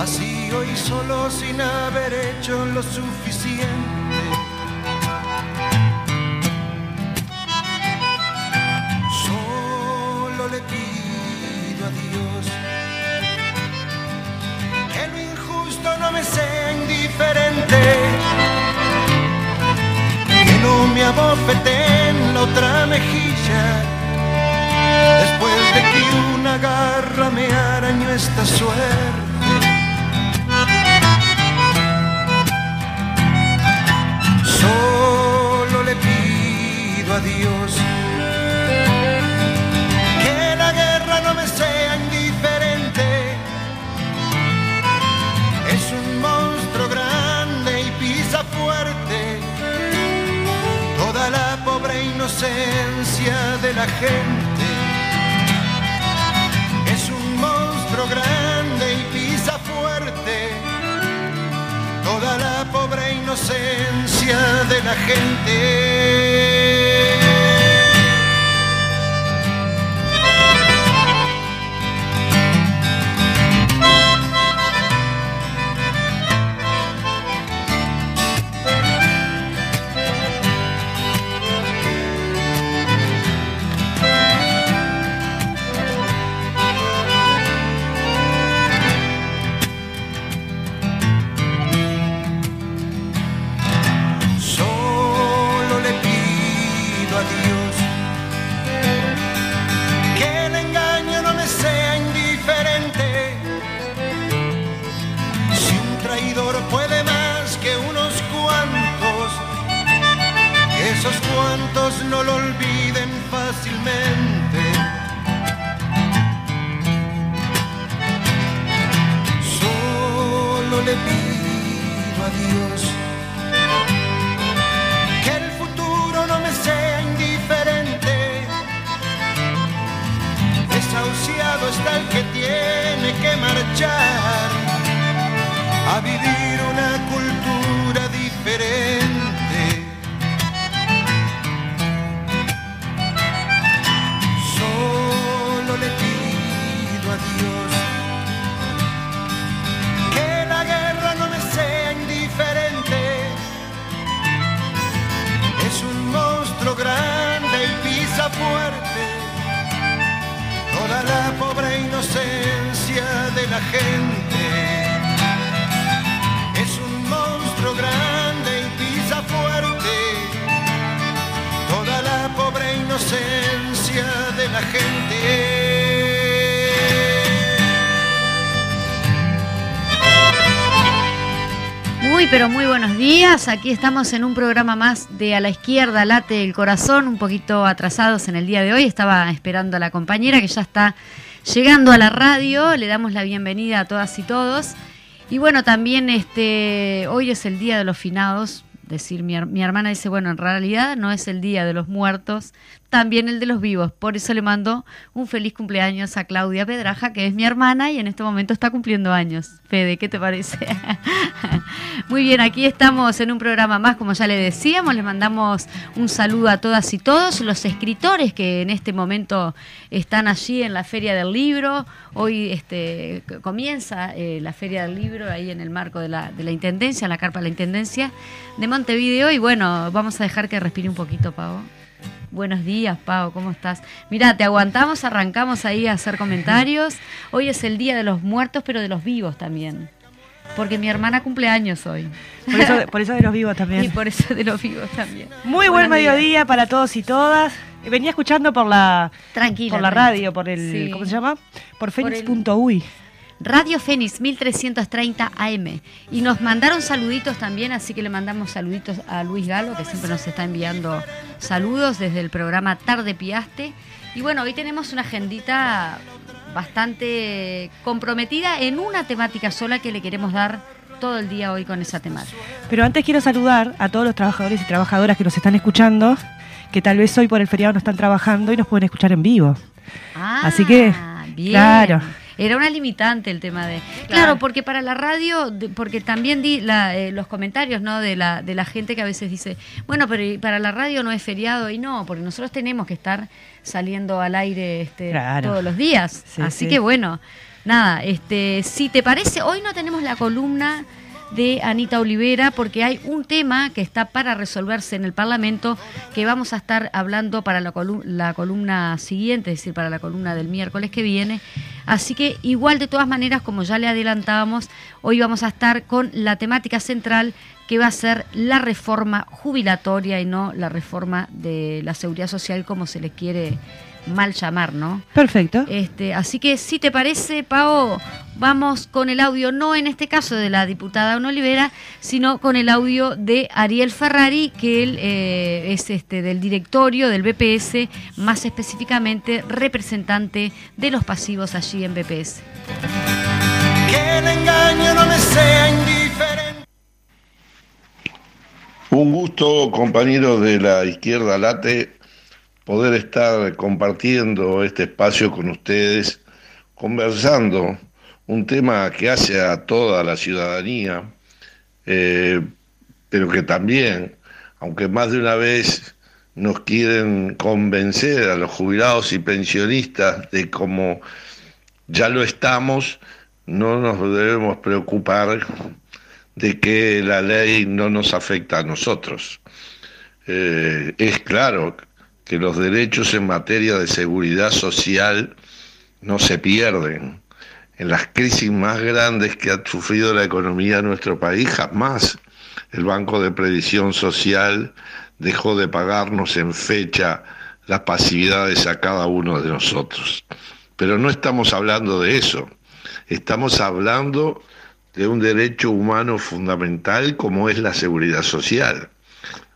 Vacío y solo sin haber hecho lo suficiente. Solo le pido a Dios que lo injusto no me sea indiferente, que no me abofeten la otra mejilla, después de que una garra me arañó esta suerte. Solo le pido a Dios Aquí estamos en un programa más de A la Izquierda, Late el Corazón, un poquito atrasados en el día de hoy. Estaba esperando a la compañera que ya está llegando a la radio. Le damos la bienvenida a todas y todos. Y bueno, también este, hoy es el Día de los Finados. Decir, mi, mi hermana dice, bueno, en realidad no es el Día de los Muertos, también el de los vivos. Por eso le mando un feliz cumpleaños a Claudia Pedraja, que es mi hermana y en este momento está cumpliendo años. Fede, ¿qué te parece? Muy bien, aquí estamos en un programa más, como ya le decíamos, les mandamos un saludo a todas y todos los escritores que en este momento están allí en la Feria del Libro. Hoy este, comienza eh, la Feria del Libro ahí en el marco de la, de la Intendencia, en la carpa de la Intendencia de Montevideo. Y bueno, vamos a dejar que respire un poquito, Pavo. Buenos días, Pau, ¿cómo estás? Mira, te aguantamos, arrancamos ahí a hacer comentarios. Hoy es el Día de los Muertos, pero de los vivos también. Porque mi hermana cumple años hoy. Por eso, por eso de los vivos también. Y por eso de los vivos también. Muy buen mediodía para todos y todas. Venía escuchando por la Tranquila. por la radio, por el Sí. ¿cómo se llama? Por Fénix.uy. Radio Fénix 1330 AM. Y nos mandaron saluditos también, así que le mandamos saluditos a Luis Galo, que siempre nos está enviando saludos desde el programa Tarde Piaste. Y bueno, hoy tenemos una agendita bastante comprometida en una temática sola que le queremos dar todo el día hoy con esa temática. Pero antes quiero saludar a todos los trabajadores y trabajadoras que nos están escuchando, que tal vez hoy por el feriado no están trabajando y nos pueden escuchar en vivo. Ah, Así que, bien. claro. Era una limitante el tema de. Claro, porque para la radio, porque también di la, eh, los comentarios ¿no? de, la, de la gente que a veces dice, bueno, pero para la radio no es feriado y no, porque nosotros tenemos que estar saliendo al aire este, Claro. todos los días. Sí, Así sí. que bueno, nada, este, si te parece, hoy no tenemos la columna de Anita Olivera porque hay un tema que está para resolverse en el Parlamento que vamos a estar hablando para la, colu- la columna siguiente, es decir, para la columna del miércoles que viene. Así que igual de todas maneras, como ya le adelantábamos, hoy vamos a estar con la temática central que va a ser la reforma jubilatoria y no la reforma de la seguridad social como se les quiere mal llamar, ¿no? Perfecto. Este, así que si te parece, Pao, vamos con el audio, no en este caso de la diputada Ana Olivera, sino con el audio de Ariel Ferrari, que él eh, es este del directorio del BPS, más específicamente representante de los pasivos allí en BPS. Que el engaño no me sea indiferente. Un gusto, compañeros de la izquierda late, poder estar compartiendo este espacio con ustedes, conversando un tema que hace a toda la ciudadanía, eh, pero que también, aunque más de una vez nos quieren convencer a los jubilados y pensionistas de cómo ya lo estamos, no nos debemos preocupar de que la ley no nos afecta a nosotros. Eh, es claro que los derechos en materia de seguridad social no se pierden. En las crisis más grandes que ha sufrido la economía de nuestro país, jamás el Banco de Previsión Social dejó de pagarnos en fecha las pasividades a cada uno de nosotros. Pero no estamos hablando de eso, estamos hablando de un derecho humano fundamental como es la seguridad social.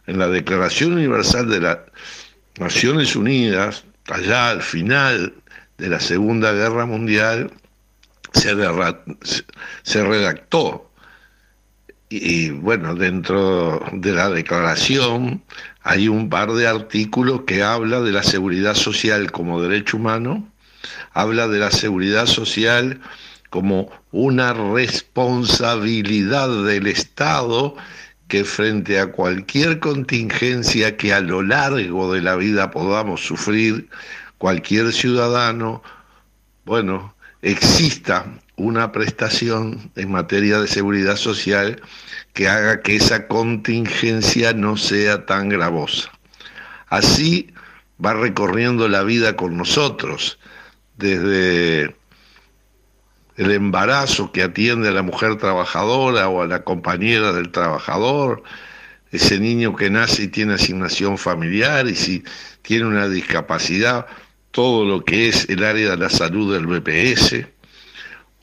En la Declaración Universal de las Naciones Unidas, allá al final de la Segunda Guerra Mundial, se, redactó. Y, bueno, dentro de la declaración hay un par de artículos que habla de la seguridad social como derecho humano, habla de la seguridad social como una responsabilidad del Estado que frente a cualquier contingencia que a lo largo de la vida podamos sufrir, cualquier ciudadano, bueno, exista una prestación en materia de seguridad social que haga que esa contingencia no sea tan gravosa. Así va recorriendo la vida con nosotros, desde el embarazo que atiende a la mujer trabajadora o a la compañera del trabajador, ese niño que nace y tiene asignación familiar y si tiene una discapacidad, todo lo que es el área de la salud del BPS,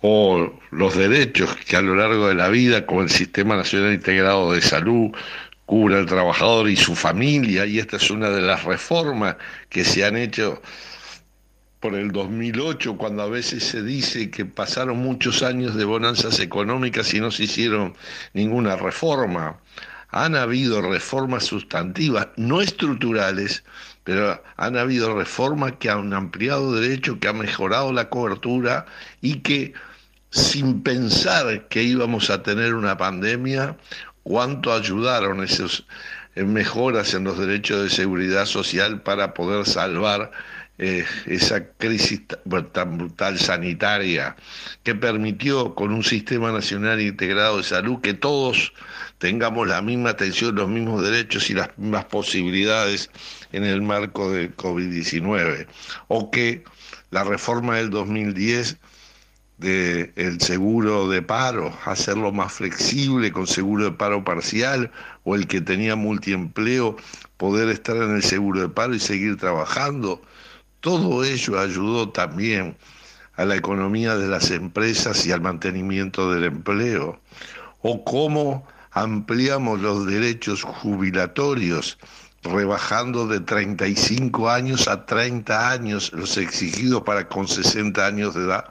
o los derechos que a lo largo de la vida, como el Sistema Nacional Integrado de Salud, cubre al trabajador y su familia, y esta es una de las reformas que se han hecho por el 2008, cuando a veces se dice que pasaron muchos años de bonanzas económicas y no se hicieron ninguna reforma. Han habido reformas sustantivas, no estructurales, pero han habido reformas que han ampliado derechos, que han mejorado la cobertura y que sin pensar que íbamos a tener una pandemia, cuánto ayudaron esas mejoras en los derechos de seguridad social para poder salvar eh, esa crisis tan brutal sanitaria que permitió con un sistema nacional integrado de salud que todos tengamos la misma atención, los mismos derechos y las mismas posibilidades en el marco del COVID-19. O que la reforma del 2010 del seguro de paro, hacerlo más flexible con seguro de paro parcial, o el que tenía multiempleo, poder estar en el seguro de paro y seguir trabajando. Todo ello ayudó también a la economía de las empresas y al mantenimiento del empleo. O cómo ampliamos los derechos jubilatorios, rebajando de 35 años a 30 años los exigidos para con 60 años de edad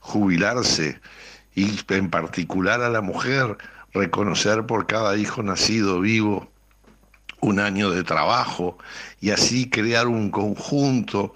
jubilarse y en particular a la mujer reconocer por cada hijo nacido vivo un año de trabajo y así crear un conjunto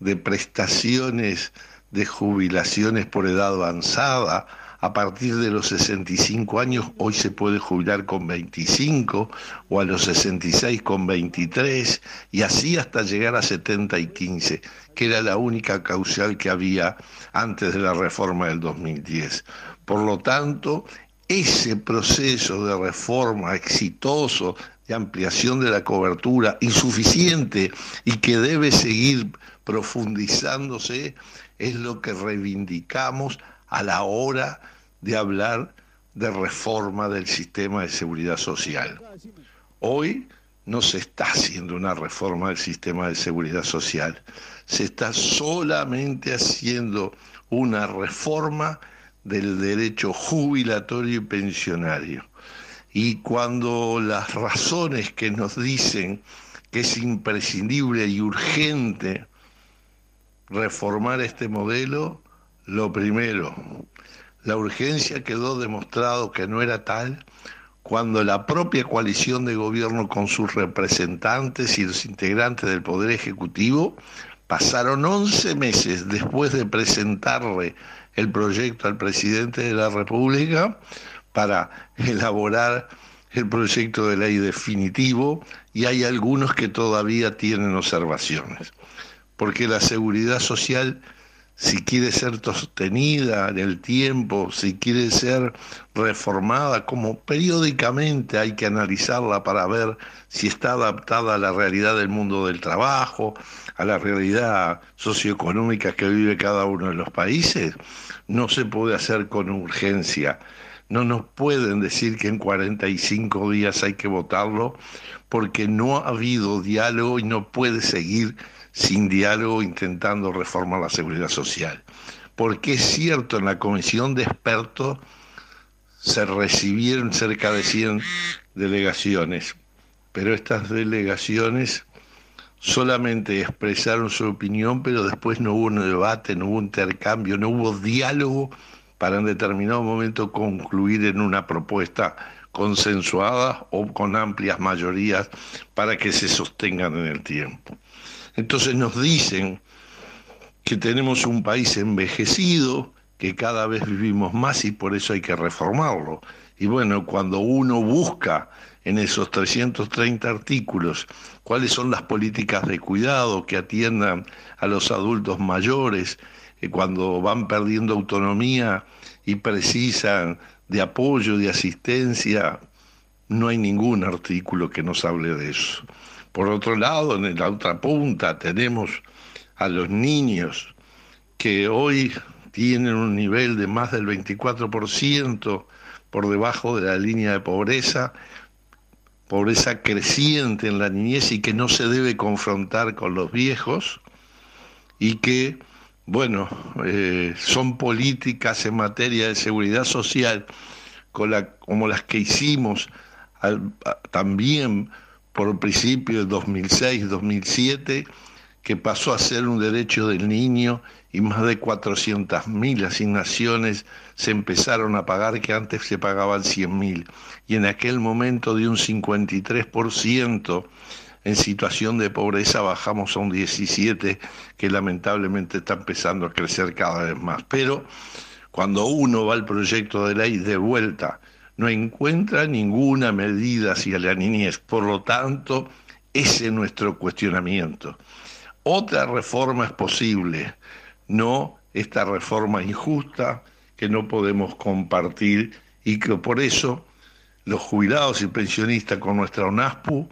de prestaciones de jubilaciones por edad avanzada. A partir de los 65 años, hoy se puede jubilar con 25 o a los 66 con 23 y así hasta llegar a 70 y 15, que era la única causal que había antes de la reforma del 2010. Por lo tanto, ese proceso de reforma exitoso de ampliación de la cobertura insuficiente y que debe seguir profundizándose es lo que reivindicamos a la hora de hablar de reforma del sistema de seguridad social. Hoy no se está haciendo una reforma del sistema de seguridad social, se está solamente haciendo una reforma del derecho jubilatorio y pensionario. Y cuando las razones que nos dicen que es imprescindible y urgente reformar este modelo, lo primero, la urgencia quedó demostrado que no era tal cuando la propia coalición de gobierno con sus representantes y los integrantes del Poder Ejecutivo pasaron 11 meses después de presentarle el proyecto al presidente de la República para elaborar el proyecto de ley definitivo y hay algunos que todavía tienen observaciones. Porque la seguridad social, si quiere ser sostenida en el tiempo, si quiere ser reformada, como periódicamente hay que analizarla para ver si está adaptada a la realidad del mundo del trabajo, a la realidad socioeconómica que vive cada uno de los países, no se puede hacer con urgencia no nos pueden decir que en 45 días hay que votarlo porque no ha habido diálogo y no puede seguir sin diálogo intentando reformar la seguridad social. Porque es cierto, en la comisión de expertos se recibieron cerca de 100 delegaciones, pero estas delegaciones solamente expresaron su opinión, pero después no hubo un debate, no hubo intercambio, no hubo diálogo para en determinado momento concluir en una propuesta consensuada o con amplias mayorías para que se sostengan en el tiempo. Entonces nos dicen que tenemos un país envejecido, que cada vez vivimos más y por eso hay que reformarlo. Y bueno, cuando uno busca en esos 330 artículos cuáles son las políticas de cuidado que atiendan a los adultos mayores, cuando van perdiendo autonomía y precisan de apoyo, de asistencia, no hay ningún artículo que nos hable de eso. Por otro lado, en la otra punta tenemos a los niños que hoy tienen un nivel de más del 24% por debajo de la línea de pobreza, pobreza creciente en la niñez y que no se debe confrontar con los viejos y que bueno, eh, son políticas en materia de seguridad social como las que hicimos también por principio de 2006-2007, que pasó a ser un derecho del niño y más de 400.000 asignaciones se empezaron a pagar que antes se pagaban 100.000 y en aquel momento de un 53% en situación de pobreza bajamos a un 17 que lamentablemente está empezando a crecer cada vez más. Pero cuando uno va al proyecto de ley de vuelta, no encuentra ninguna medida hacia la niñez. Por lo tanto, ese es nuestro cuestionamiento. otra reforma es posible, no esta reforma injusta que no podemos compartir y que por eso los jubilados y pensionistas con nuestra ONASPU,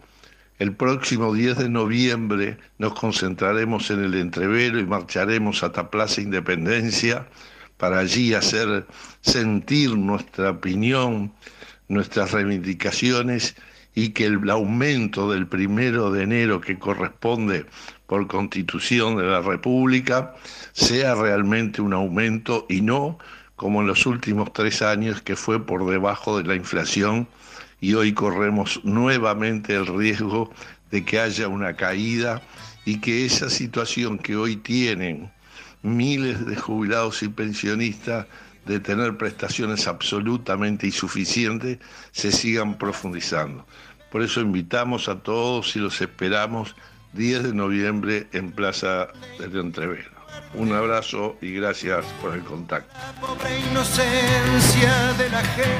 el próximo 10 de noviembre nos concentraremos en el entrevero y marcharemos hasta Plaza Independencia para allí hacer sentir nuestra opinión, nuestras reivindicaciones y que el aumento del primero de enero que corresponde por constitución de la República sea realmente un aumento y no como en los últimos tres años que fue por debajo de la inflación y hoy corremos nuevamente el riesgo de que haya una caída y que esa situación que hoy tienen miles de jubilados y pensionistas de tener prestaciones absolutamente insuficientes se sigan profundizando. Por eso invitamos a todos y los esperamos 10 de noviembre en Plaza del Entrevero. Un abrazo y gracias por el contacto.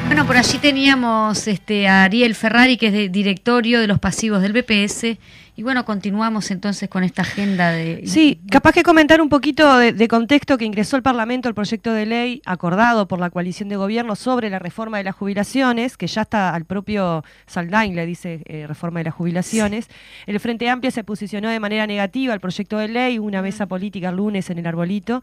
Bueno, por allí teníamos este, a Ariel Ferrari, que es de directorio de los pasivos del BPS y bueno, continuamos entonces con esta agenda de... Sí, capaz que comentar un poquito de, contexto que ingresó el Parlamento el proyecto de ley acordado por la coalición de gobierno sobre la reforma de las jubilaciones, que ya está al propio Saldain, le dice eh, reforma de las jubilaciones. El Frente Amplio se posicionó de manera negativa al proyecto de ley, una mesa política el lunes en el Arbolito,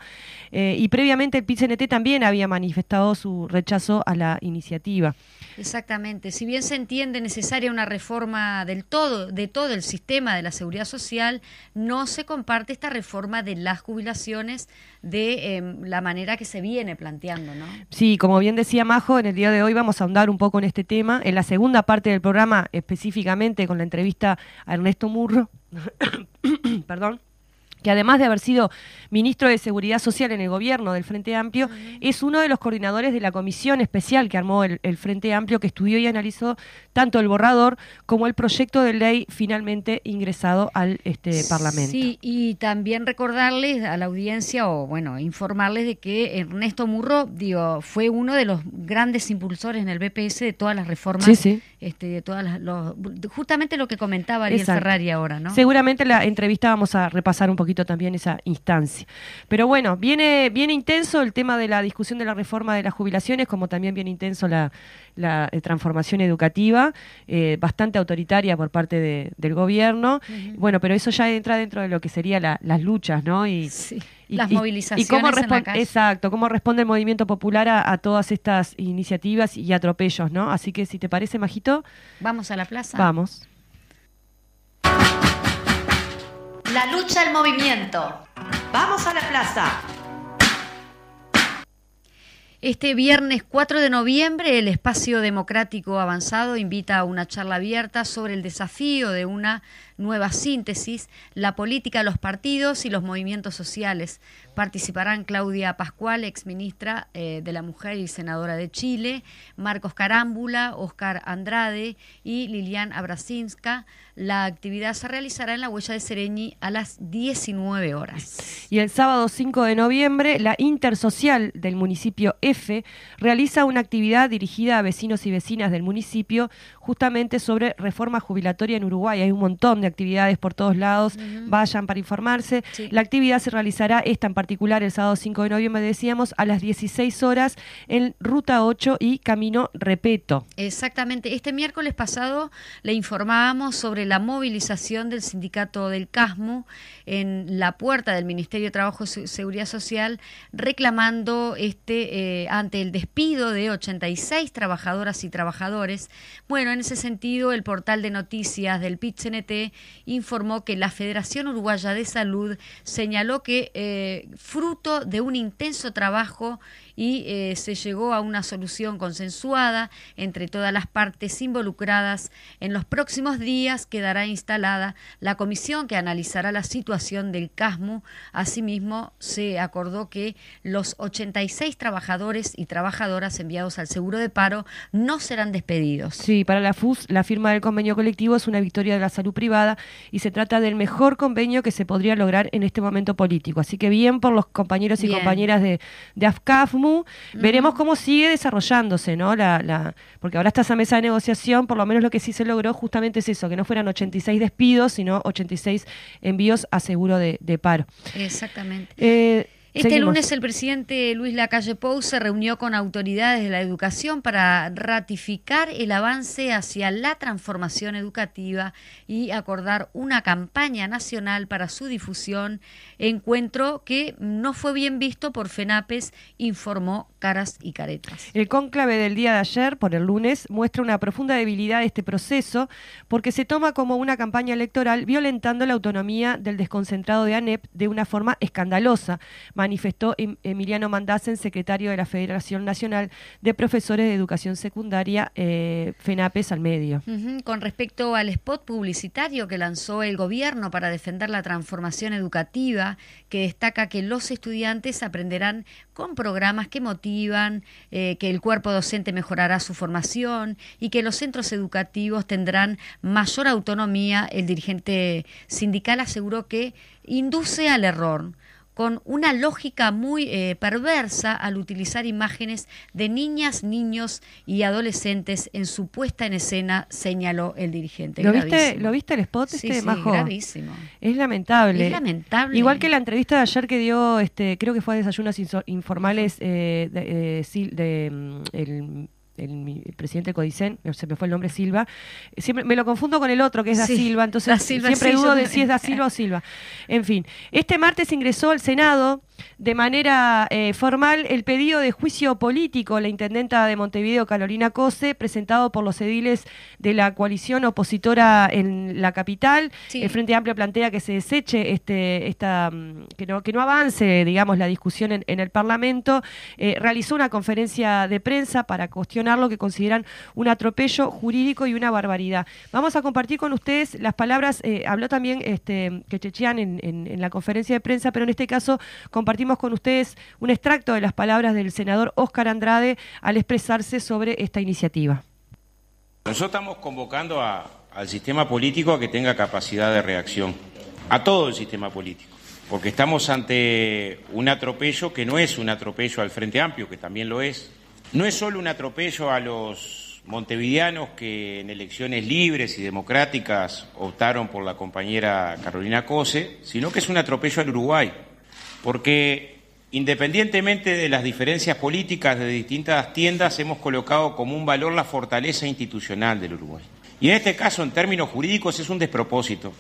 eh, y previamente el PCNT también había manifestado su rechazo a la iniciativa. Exactamente. Si bien se entiende necesaria una reforma del todo, de todo el sistema de la seguridad social, no se comparte esta reforma de las jubilaciones de em, la manera que se viene planteando, ¿no? Sí, como bien decía Majo, en el día de hoy vamos a ahondar un poco en este tema. En la segunda parte del programa, específicamente con la entrevista a Ernesto Murro, perdón que además de haber sido ministro de Seguridad Social en el gobierno del Frente Amplio, es uno de los coordinadores de la comisión especial que armó el, Frente Amplio, que estudió y analizó tanto el borrador como el proyecto de ley finalmente ingresado al este, Parlamento. Sí, y también recordarles a la audiencia, o bueno, informarles de que Ernesto Murro, digo, fue uno de los grandes impulsores en el BPS de todas las reformas, Este, de todas las, justamente lo que comentaba Ariel Ferrari ahora, ¿no? Seguramente la entrevista vamos a repasar un poquito también esa instancia. Pero bueno, viene, viene intenso el tema de la discusión de la reforma de las jubilaciones, como también viene intenso la, eh, transformación educativa, eh, bastante autoritaria por parte del gobierno. Bueno, pero eso ya entra dentro de lo que serían las luchas, ¿no? Y, las movilizaciones. Y cómo responde, exacto, cómo responde el movimiento popular a, a, todas estas iniciativas y atropellos, ¿no? Así que si te parece, Majito. Vamos a la plaza. Vamos. La lucha al movimiento. Vamos a la plaza. Este viernes 4 de noviembre, el Espacio Democrático Avanzado invita a una charla abierta sobre el desafío de una nueva síntesis, la política, los partidos y los movimientos sociales. Participarán Claudia Pascual, exministra eh, de la Mujer y senadora de Chile, Marcos Carámbula, Oscar Andrade y Lilian Abrasinska. La actividad se realizará en la huella de Sereñi a las 19 horas. Y el sábado 5 de noviembre, la Intersocial del municipio F realiza una actividad dirigida a vecinos y vecinas del municipio justamente sobre reforma jubilatoria en Uruguay. Hay un montón de actividades por todos lados, vayan para informarse. La actividad se realizará, esta en particular, el sábado 5 de noviembre, decíamos, a las 16 horas en Ruta 8 y Camino Repeto. Exactamente. Este miércoles pasado le informábamos sobre la movilización del sindicato del CASMU en la puerta del Ministerio de Trabajo y Seguridad Social reclamando este eh, ante el despido de 86 trabajadoras y trabajadores. Bueno, en ese sentido, el portal de noticias del pit informó que la Federación Uruguaya de Salud señaló que eh, fruto de un intenso trabajo y eh, se llegó a una solución consensuada entre todas las partes involucradas. En los próximos días quedará instalada la comisión que analizará la situación del CASMU. Asimismo, se acordó que los 86 trabajadores y trabajadoras enviados al seguro de paro no serán despedidos. Sí, para la FUS, la firma del convenio colectivo es una victoria de la salud privada y se trata del mejor convenio que se podría lograr en este momento político. Así que bien por los compañeros y compañeras de, de AFCAFMU menú. Veremos cómo sigue desarrollándose, ¿no? La, la, porque ahora está esa mesa de negociación, por lo menos lo que sí se logró justamente es eso, que no fueran 86 despidos, sino 86 envíos a seguro de, de paro. Exactamente. Eh, Este seguimos. lunes el presidente Luis Lacalle Pou se reunió con autoridades de la educación para ratificar el avance hacia la transformación educativa y acordar una campaña nacional para su difusión, encuentro que no fue bien visto por FENAPES, informó Caras y Caretas. El cónclave del día de ayer, por el lunes, muestra una profunda debilidad de este proceso porque se toma como una campaña electoral violentando la autonomía del desconcentrado de ANEP de una forma escandalosa, manifestó Em- Emiliano Mandasen, secretario de la Federación Nacional de Profesores de Educación Secundaria, eh, FENAPES al medio. Con respecto al spot publicitario que lanzó el gobierno para defender la transformación educativa, que destaca que los estudiantes aprenderán con programas que motivan, eh, que el cuerpo docente mejorará su formación y que los centros educativos tendrán mayor autonomía, el dirigente sindical aseguró que induce al error con una lógica muy eh, perversa al utilizar imágenes de niñas, niños y adolescentes en su puesta en escena, señaló el dirigente. ¿Lo viste. ¿Lo viste el spot Sí, este, sí, Majo? gravísimo. Es lamentable. Es lamentable. Igual que la entrevista de ayer que dio, este, creo que fue a Desayunos Informales eh, de, eh, de, mm, el, el presidente de Codicen, se me fue el nombre Silva. Siempre me lo confundo con el otro que es Da Sí, Silva, entonces Da Silva, siempre sí, dudo de si es Da Silva o Silva. En fin, este martes ingresó al Senado de manera eh, formal el pedido de juicio político la intendenta de Montevideo, Carolina Cose, presentado por los ediles de la coalición opositora en la capital. Sí. El Frente Amplio plantea que se deseche este, esta, mm, que no, que no avance, digamos, la discusión en, en el Parlamento. Eh, realizó una conferencia de prensa para cuestionar lo que consideran un atropello jurídico y una barbaridad. Vamos a compartir con ustedes las palabras, eh, habló también este, Quechechian en, en- la conferencia de prensa, pero en este caso compartimos con ustedes un extracto de las palabras del senador Óscar Andrade al expresarse sobre esta iniciativa. Nosotros estamos convocando al sistema político a que tenga capacidad de reacción, a todo el sistema político, porque estamos ante un atropello que no es un atropello al Frente Amplio, que también lo es, no es solo un atropello a los montevideanos que en elecciones libres y democráticas optaron por la compañera Carolina Cose, sino que es un atropello al Uruguay, porque independientemente de las diferencias políticas de distintas tiendas, hemos colocado como un valor la fortaleza institucional del Uruguay. Y en este caso, en términos jurídicos, es un despropósito.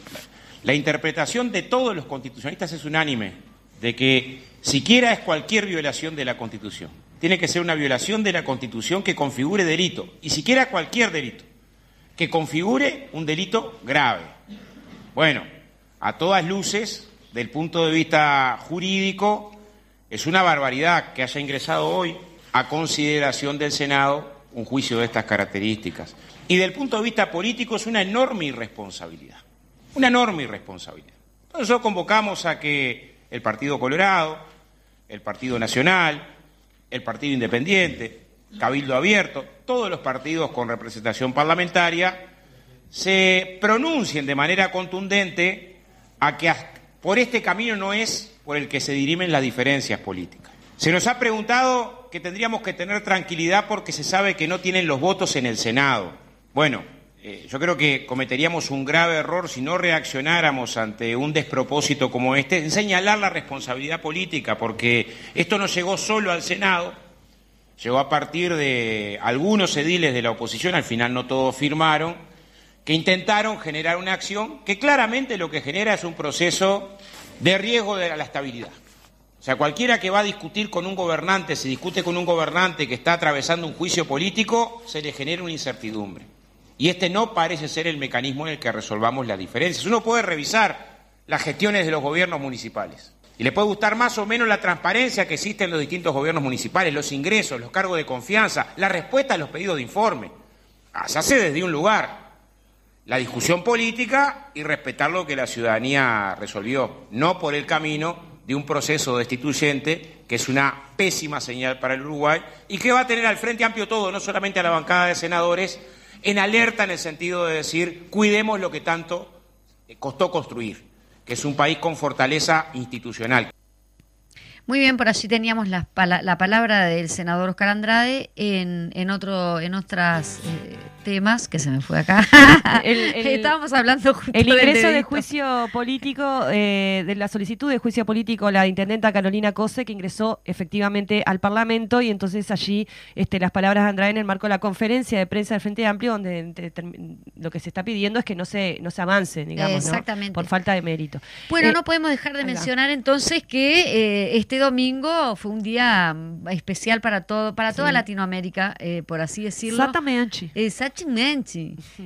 La interpretación de todos los constitucionalistas es unánime, de que siquiera es cualquier violación de la Constitución. Tiene que ser una violación de la Constitución que configure delito, y siquiera cualquier delito, que configure un delito grave. Bueno, a todas luces, del punto de vista jurídico, es una barbaridad que haya ingresado hoy a consideración del Senado un juicio de estas características. Y del punto de vista político es una enorme irresponsabilidad, una enorme irresponsabilidad. Nosotros convocamos a que el Partido Colorado, el Partido Nacional, el Partido Independiente, Cabildo Abierto, todos los partidos con representación parlamentaria, se pronuncien de manera contundente a que por este camino no es por el que se dirimen las diferencias políticas. Se nos ha preguntado que tendríamos que tener tranquilidad porque se sabe que no tienen los votos en el Senado. Bueno, eh, yo creo que cometeríamos un grave error si no reaccionáramos ante un despropósito como este, en señalar la responsabilidad política, porque esto no llegó solo al Senado, llegó a partir de algunos ediles de la oposición, al final no todos firmaron, que intentaron generar una acción que claramente lo que genera es un proceso de riesgo de la estabilidad. O sea, cualquiera que va a discutir con un gobernante, se discute con un gobernante que está atravesando un juicio político, se le genera una incertidumbre. Y este no parece ser el mecanismo en el que resolvamos las diferencias. Uno puede revisar las gestiones de los gobiernos municipales. Y le puede gustar más o menos la transparencia que existe en los distintos gobiernos municipales, los ingresos, los cargos de confianza, la respuesta a los pedidos de informe. Se hace desde un lugar, la discusión política y respetar lo que la ciudadanía resolvió, no por el camino de un proceso destituyente que es una pésima señal para el Uruguay y que va a tener al Frente Amplio todo, no solamente a la bancada de senadores, en alerta en el sentido de decir, cuidemos lo que tanto costó construir, que es un país con fortaleza institucional. Muy bien, por allí teníamos la, la palabra del senador Oscar Andrade en, en, otro, en otras eh, temas que se me fue acá. Estábamos hablando justo El ingreso de juicio político, eh, de la solicitud de juicio político, la intendenta Carolina Cose, que ingresó efectivamente al Parlamento y entonces allí este, las palabras de Andrade en el marco de la conferencia de prensa del Frente Amplio, donde lo que se está pidiendo es que no se, no se avance, digamos, por falta de mérito. Bueno, eh, no podemos dejar de mencionar entonces que este domingo fue un día mm, especial para todo, para toda Latinoamérica, eh, por así decirlo. Exactamente. Exactamente.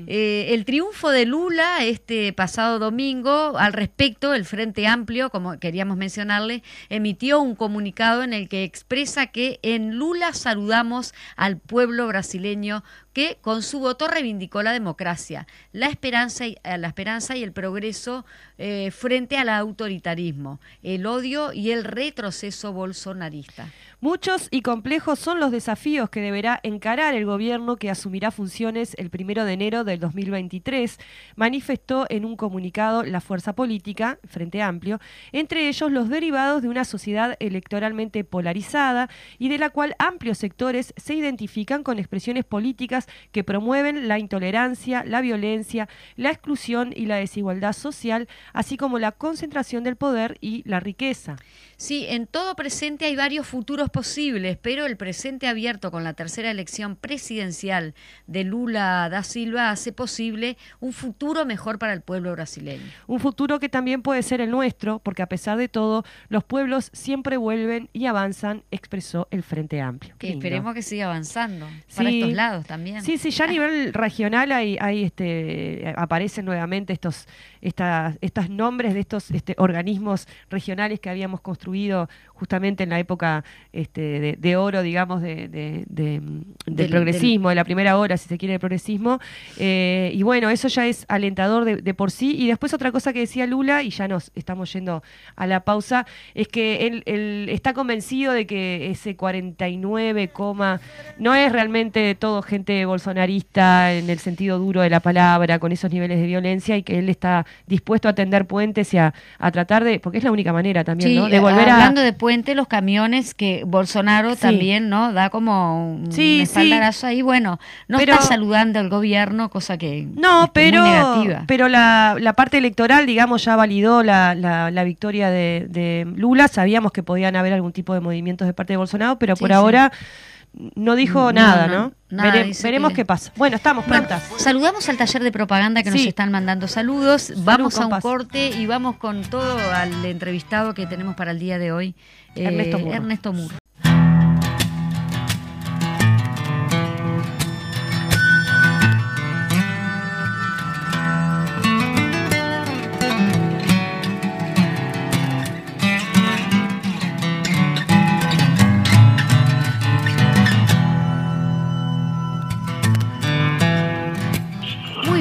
Eh, el triunfo de Lula este pasado domingo, al respecto, el Frente Amplio, como queríamos mencionarle, emitió un comunicado en el que expresa que en Lula saludamos al pueblo brasileño que con su voto reivindicó la democracia, la esperanza y, eh, la esperanza y el progreso eh, frente al autoritarismo, el odio y el retroceso bolsonarista. Muchos y complejos son los desafíos que deberá encarar el gobierno que asumirá funciones el primero de enero del 2023, manifestó en un comunicado la fuerza política, Frente Amplio, entre ellos los derivados de una sociedad electoralmente polarizada y de la cual amplios sectores se identifican con expresiones políticas que promueven la intolerancia, la violencia, la exclusión y la desigualdad social, así como la concentración del poder y la riqueza. Sí, en todo presente hay varios futuros posibles, pero el presente abierto con la tercera elección presidencial de Lula da Silva hace posible un futuro mejor para el pueblo brasileño. Un futuro que también puede ser el nuestro, porque a pesar de todo, los pueblos siempre vuelven y avanzan, expresó el Frente Amplio. Que esperemos que siga avanzando para estos lados también. Sí, sí, ya a nivel regional hay, hay este, aparecen nuevamente estos, estas, estos nombres de estos este, organismos regionales que habíamos construido justamente en la época este, de, oro, digamos, de, del, progresismo, de la primera hora, si se quiere, del progresismo. Eh, y bueno, eso ya es alentador de, por sí. Y después otra cosa que decía Lula, y ya nos estamos yendo a la pausa, es que él, él está convencido de que ese 49, no es realmente todo gente bolsonarista en el sentido duro de la palabra, con esos niveles de violencia, y que él está dispuesto a tender puentes y a, tratar de, porque es la única manera también, ¿no? De volver hablando de puente, los camiones que Bolsonaro también, ¿no? Da como un sí, espaldarazo ahí, bueno, no está saludando al gobierno, cosa que no, pero, pero la, la, parte electoral, digamos, ya validó la, la, victoria de, de, Lula. Sabíamos que podían haber algún tipo de movimientos de parte de Bolsonaro, pero por ahora no dijo nada, ¿no? veremos qué pasa. Bueno, estamos prontas. saludamos al taller de propaganda que nos están mandando saludos. Vamos a un corte y vamos con todo al entrevistado que tenemos para el día de hoy, Ernesto eh, Ernesto Muro.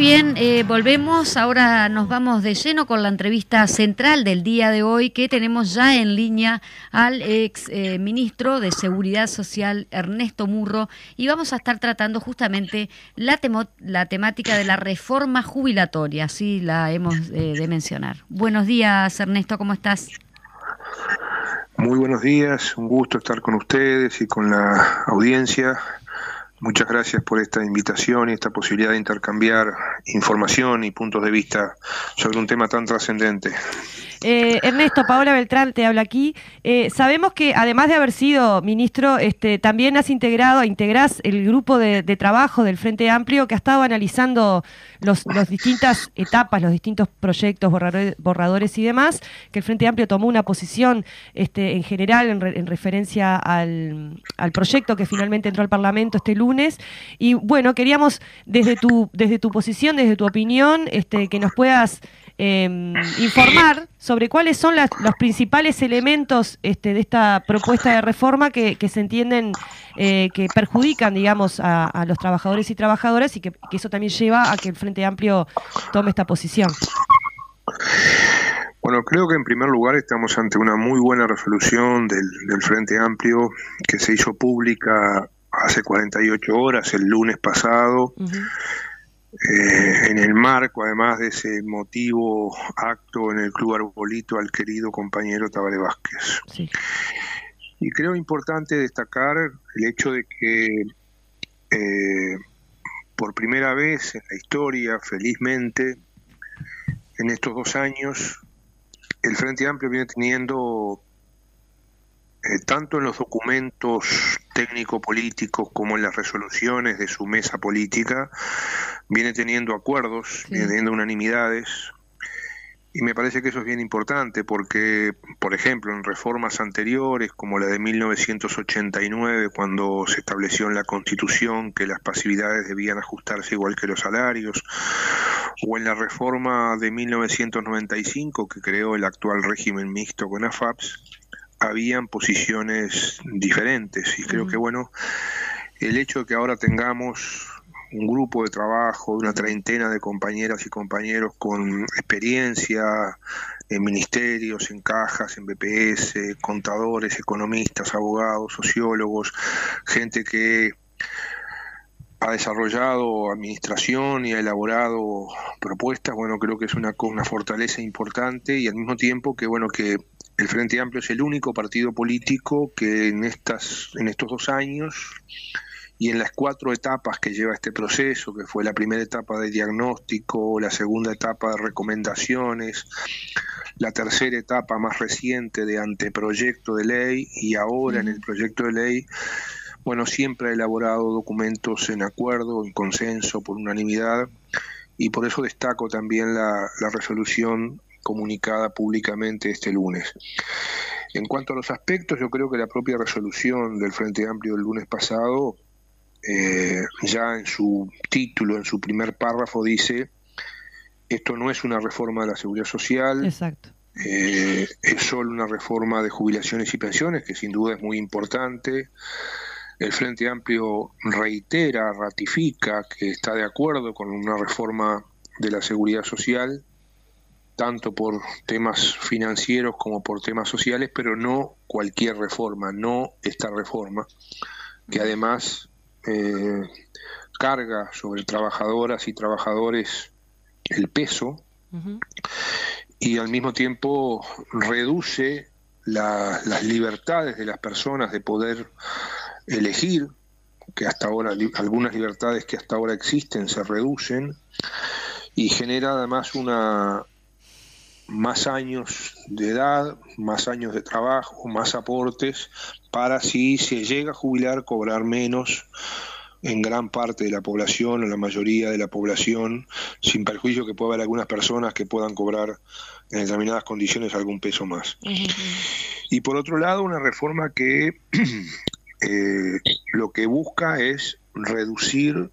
Bien, eh, volvemos. Ahora nos vamos de lleno con la entrevista central del día de hoy que tenemos ya en línea al ex eh, ministro de Seguridad Social, Ernesto Murro, y vamos a estar tratando justamente la, la temática de la reforma jubilatoria, así la hemos eh, de mencionar. Buenos días, Ernesto, ¿cómo estás? Muy buenos días, un gusto estar con ustedes y con la audiencia. Muchas gracias por esta invitación y esta posibilidad de intercambiar información y puntos de vista sobre un tema tan trascendente. Eh, Ernesto, Paola Beltrán te habla aquí. Eh, sabemos que además de haber sido ministro, este, también has integrado, integrás el grupo de, trabajo del Frente Amplio que ha estado analizando las los distintas etapas, los distintos proyectos, borradores, y demás, que el Frente Amplio tomó una posición este, en general en, referencia al, al, proyecto que finalmente entró al Parlamento este lunes. Y bueno, queríamos desde tu, desde tu posición, desde tu opinión, este, que nos puedas Em, informar sobre cuáles son los principales elementos este, de esta propuesta de reforma que, se entienden eh, que perjudican, digamos, a, los trabajadores y trabajadoras y que, eso también lleva a que el Frente Amplio tome esta posición. Bueno, creo que en primer lugar estamos ante una muy buena resolución del, Frente Amplio que se hizo pública hace 48 horas, el lunes pasado eh, en el marco, además de ese motivo acto en el Club Arbolito al querido compañero Tabaré Vázquez. Y creo importante destacar el hecho de que eh, por primera vez en la historia, felizmente, en estos dos años, el Frente Amplio viene teniendo eh, tanto en los documentos técnico-políticos como en las resoluciones de su mesa política, viene teniendo acuerdos, viene teniendo unanimidades, y me parece que eso es bien importante porque, por ejemplo, en reformas anteriores, como la de 1989, cuando se estableció en la Constitución que las pasividades debían ajustarse igual que los salarios, o en la reforma de 1995 que creó el actual régimen mixto con AFAPS, habían posiciones diferentes. Y creo que bueno el hecho de que ahora tengamos un grupo de trabajo de una treintena de compañeras y compañeros con experiencia en ministerios, en cajas, en BPS, contadores, economistas, abogados, sociólogos, gente que ha desarrollado administración y ha elaborado propuestas, bueno, creo que es una, una fortaleza importante y al mismo tiempo que, bueno, que el Frente Amplio es el único partido político que en, estas, en estos dos años y en las cuatro etapas que lleva este proceso, que fue la primera etapa de diagnóstico, la segunda etapa de recomendaciones, la tercera etapa más reciente de anteproyecto de ley y ahora en el proyecto de ley, bueno, siempre ha elaborado documentos en acuerdo, en consenso, por unanimidad, y por eso destaco también la, la resolución comunicada públicamente este lunes. En cuanto a los aspectos, yo creo que la propia resolución del Frente Amplio del lunes pasado, eh, ya en su título, en su primer párrafo, dice, esto no es una reforma de la seguridad social, Exacto. Eh, es solo una reforma de jubilaciones y pensiones, que sin duda es muy importante. El Frente Amplio reitera, ratifica que está de acuerdo con una reforma de la seguridad social tanto por temas financieros como por temas sociales, pero no cualquier reforma, no esta reforma, que además eh, carga sobre trabajadoras y trabajadores el peso y al mismo tiempo reduce las libertades de las personas de poder elegir, que hasta ahora algunas libertades que hasta ahora existen se reducen y genera además una, más años de edad, más años de trabajo, más aportes, para si se llega a jubilar cobrar menos en gran parte de la población, en la mayoría de la población, sin perjuicio que pueda haber algunas personas que puedan cobrar en determinadas condiciones algún peso más. Y por otro lado, una reforma que eh, lo que busca es reducir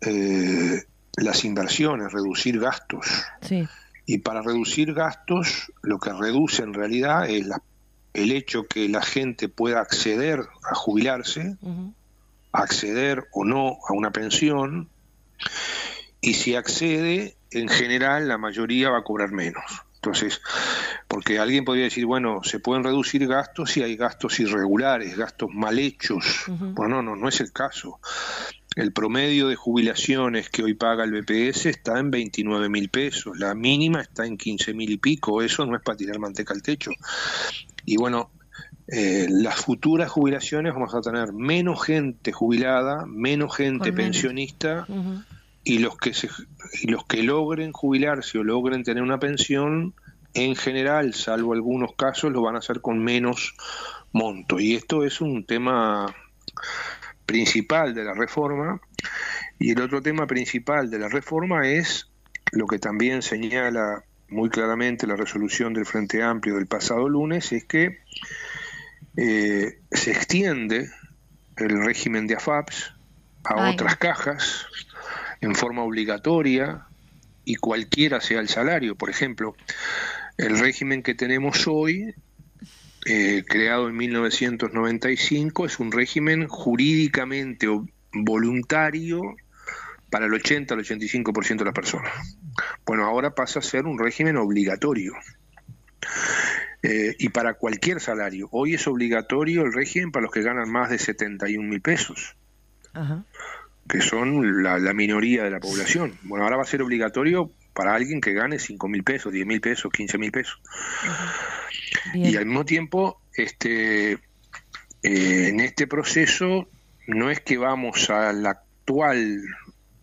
eh, las inversiones, reducir gastos. Sí. Y para reducir gastos, lo que reduce en realidad es el hecho que la gente pueda acceder a jubilarse, acceder o no a una pensión, y si accede, en general la mayoría va a cobrar menos. Entonces, porque alguien podría decir, bueno, se pueden reducir gastos si hay gastos irregulares, gastos mal hechos. Bueno, no, no es el caso. El promedio de jubilaciones que hoy paga el BPS está en 29 mil pesos, la mínima está en 15 mil y pico, eso no es para tirar manteca al techo. Y bueno, eh, las futuras jubilaciones vamos a tener menos gente jubilada, menos gente pensionista y los que se, y los que logren jubilarse o logren tener una pensión, en general, salvo algunos casos, lo van a hacer con menos monto. Y esto es un tema principal de la reforma y el otro tema principal de la reforma es lo que también señala muy claramente la resolución del Frente Amplio del pasado lunes, es que eh, se extiende el régimen de AFAPS a otras cajas en forma obligatoria y cualquiera sea el salario. Por ejemplo, el régimen que tenemos hoy eh, creado en 1995, es un régimen jurídicamente voluntario para el 80 al 85% de las personas. Bueno, ahora pasa a ser un régimen obligatorio. Eh, y para cualquier salario. Hoy es obligatorio el régimen para los que ganan más de 71 mil pesos. que son la, minoría de la población. Bueno, ahora va a ser obligatorio para alguien que gane 5 mil pesos, 10 mil pesos, 15 mil pesos. Y al mismo tiempo, este, eh, en este proceso no es que vamos al actual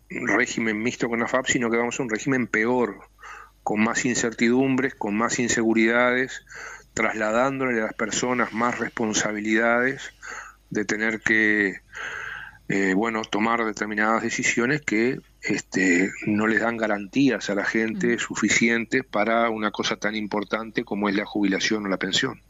régimen mixto con la FAP, sino que vamos a un régimen peor, con más incertidumbres, con más inseguridades, trasladándole a las personas más responsabilidades de tener que eh, bueno tomar determinadas decisiones que este, no les dan garantías a la gente suficientes para una cosa tan importante como es la jubilación o la pensión.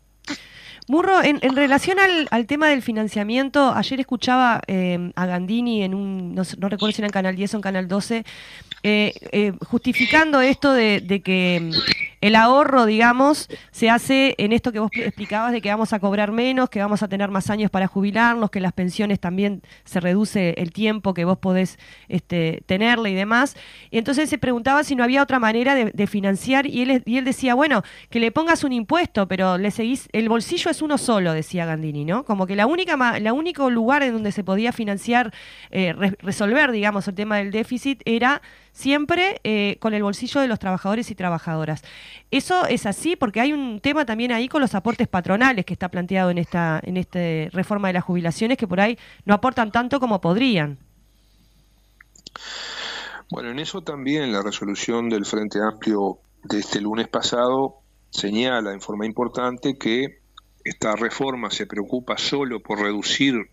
Murro, en, relación al, tema del financiamiento, ayer escuchaba eh, a Gandini en un, no, recuerdo si era en Canal 10 o en Canal 12, eh, eh, justificando esto de, que el ahorro, digamos, se hace en esto que vos explicabas de que vamos a cobrar menos, que vamos a tener más años para jubilarnos, que las pensiones también se reduce el tiempo que vos podés este, tenerle y demás. Y entonces se preguntaba si no había otra manera de, financiar y él, y él decía, bueno, que le pongas un impuesto, pero le seguís, el bolsillo es uno solo, decía Gandini, ¿no? Como que la única, la único lugar en donde se podía financiar, eh, resolver, digamos, el tema del déficit era siempre eh, con el bolsillo de los trabajadores y trabajadoras. Eso es así porque hay un tema también ahí con los aportes patronales que está planteado en esta, en esta reforma de las jubilaciones que por ahí no aportan tanto como podrían. Bueno, en eso también la resolución del Frente Amplio de este lunes pasado señala en forma importante que esta reforma se preocupa solo por reducir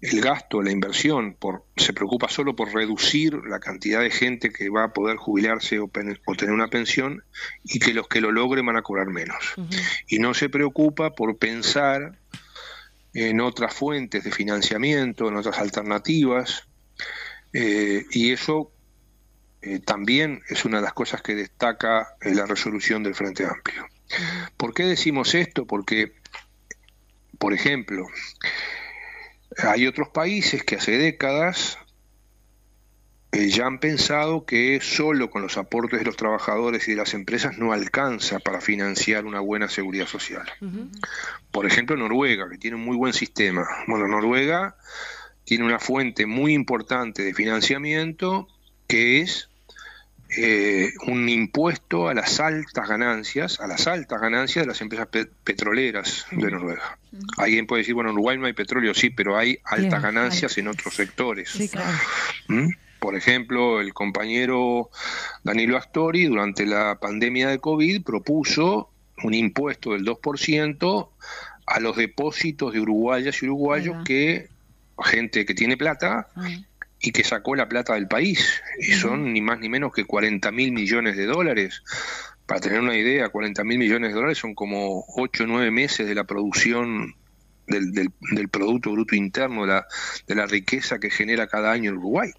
el gasto, la inversión, por, se preocupa solo por reducir la cantidad de gente que va a poder jubilarse o, tener una pensión y que los que lo logren van a cobrar menos. Y no se preocupa por pensar en otras fuentes de financiamiento, en otras alternativas, eh, y eso eh, también es una de las cosas que destaca la resolución del Frente Amplio. ¿Por qué decimos esto? Porque, por ejemplo, hay otros países que hace décadas eh, ya han pensado que solo con los aportes de los trabajadores y de las empresas no alcanza para financiar una buena seguridad social. Por ejemplo, Noruega, que tiene un muy buen sistema. Bueno, Noruega tiene una fuente muy importante de financiamiento que es eh, un impuesto a las altas ganancias, a las altas ganancias de las empresas petroleras de Noruega. Alguien puede decir, bueno, en Uruguay no hay petróleo, sí, pero hay altas ganancias en otros sectores. ¿Mm? Por ejemplo, el compañero Danilo Astori durante la pandemia de COVID propuso un impuesto del 2% a los depósitos de uruguayas y uruguayos que gente que tiene plata y que sacó la plata del país. Y son ni más ni menos que 40 mil millones de dólares. Para tener una idea, 40 mil millones de dólares son como 8 o 9 meses de la producción del, del, Producto Bruto Interno, de la, de la riqueza que genera cada año el Uruguay.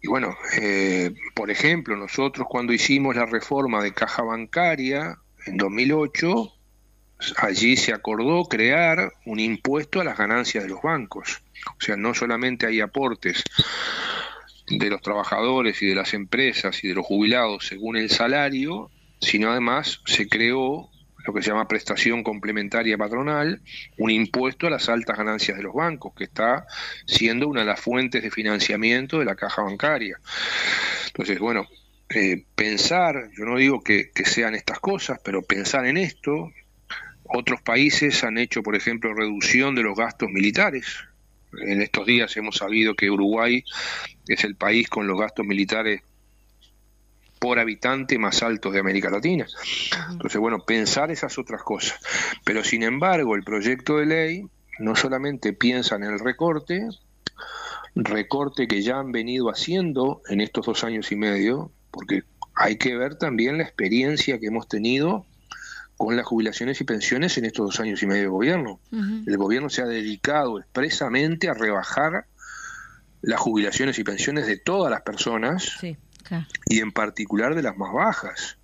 Y bueno, eh, por ejemplo, nosotros cuando hicimos la reforma de caja bancaria en 2008, allí se acordó crear un impuesto a las ganancias de los bancos. O sea, no solamente hay aportes de los trabajadores y de las empresas y de los jubilados según el salario, sino además se creó lo que se llama prestación complementaria patronal, un impuesto a las altas ganancias de los bancos, que está siendo una de las fuentes de financiamiento de la caja bancaria. Entonces, bueno, eh, pensar, yo no digo que, que sean estas cosas, pero pensar en esto, otros países han hecho, por ejemplo, reducción de los gastos militares. En estos días hemos sabido que Uruguay es el país con los gastos militares por habitante más altos de América Latina. Entonces, bueno, pensar esas otras cosas. Pero, sin embargo, el proyecto de ley no solamente piensa en el recorte, recorte que ya han venido haciendo en estos dos años y medio, porque hay que ver también la experiencia que hemos tenido con las jubilaciones y pensiones en estos dos años y medio de gobierno. El gobierno se ha dedicado expresamente a rebajar las jubilaciones y pensiones de todas las personas y en particular de las más bajas.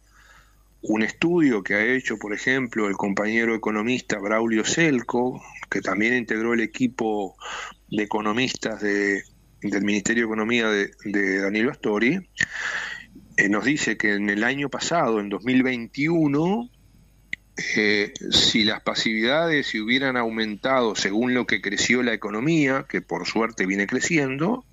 Un estudio que ha hecho, por ejemplo, el compañero economista Braulio Selco, que también integró el equipo de economistas de, del Ministerio de Economía de, de Danilo Astori, eh, nos dice que en el año pasado, en 2021, eh, si las pasividades se hubieran aumentado según lo que creció la economía, que por suerte viene creciendo,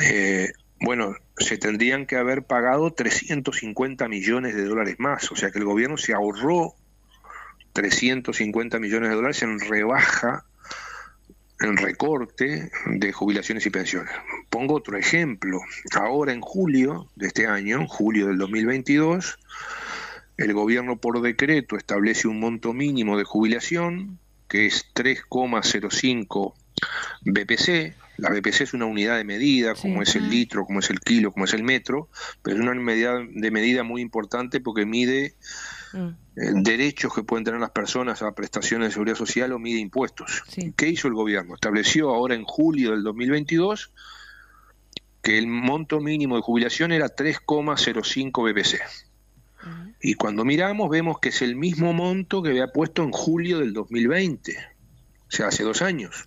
eh, bueno, se tendrían que haber pagado 350 millones de dólares más. O sea que el gobierno se ahorró 350 millones de dólares en rebaja, en recorte de jubilaciones y pensiones. Pongo otro ejemplo. Ahora en julio de este año, julio del 2022, el gobierno por decreto establece un monto mínimo de jubilación que es 3,05 BPC. La BPC es una unidad de medida, como es el litro, como es el kilo, como es el metro, pero es una medida de medida muy importante porque mide mm. derechos que pueden tener las personas a prestaciones de seguridad social o mide impuestos. ¿Qué hizo el gobierno? Estableció ahora en julio del 2022 que el monto mínimo de jubilación era 3,05 BPC. Y cuando miramos vemos que es el mismo monto que había puesto en julio del 2020, o sea, hace dos años.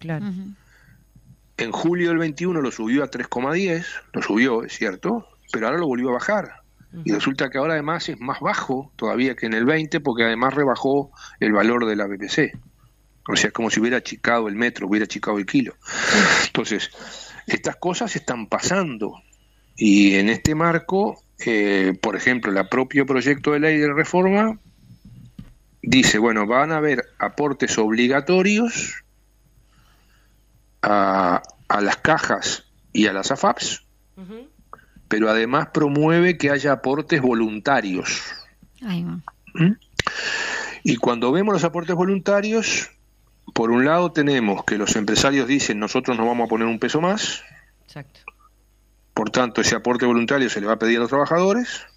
En julio del 21 lo subió a 3,10, lo subió, es cierto, pero ahora lo volvió a bajar. Y resulta que ahora además es más bajo todavía que en el 20 porque además rebajó el valor de la BPC. O sea, es como si hubiera achicado el metro, hubiera achicado el kilo. Entonces, estas cosas están pasando. Y en este marco eh, por ejemplo, el propio proyecto de ley de reforma dice, bueno, van a haber aportes obligatorios a, las cajas y a las AFAPs, pero además promueve que haya aportes voluntarios. ¿Mm? Y cuando vemos los aportes voluntarios, por un lado tenemos que los empresarios dicen nosotros nos vamos a poner un peso más. Exacto. Por tanto, ese aporte voluntario se le va a pedir a los trabajadores.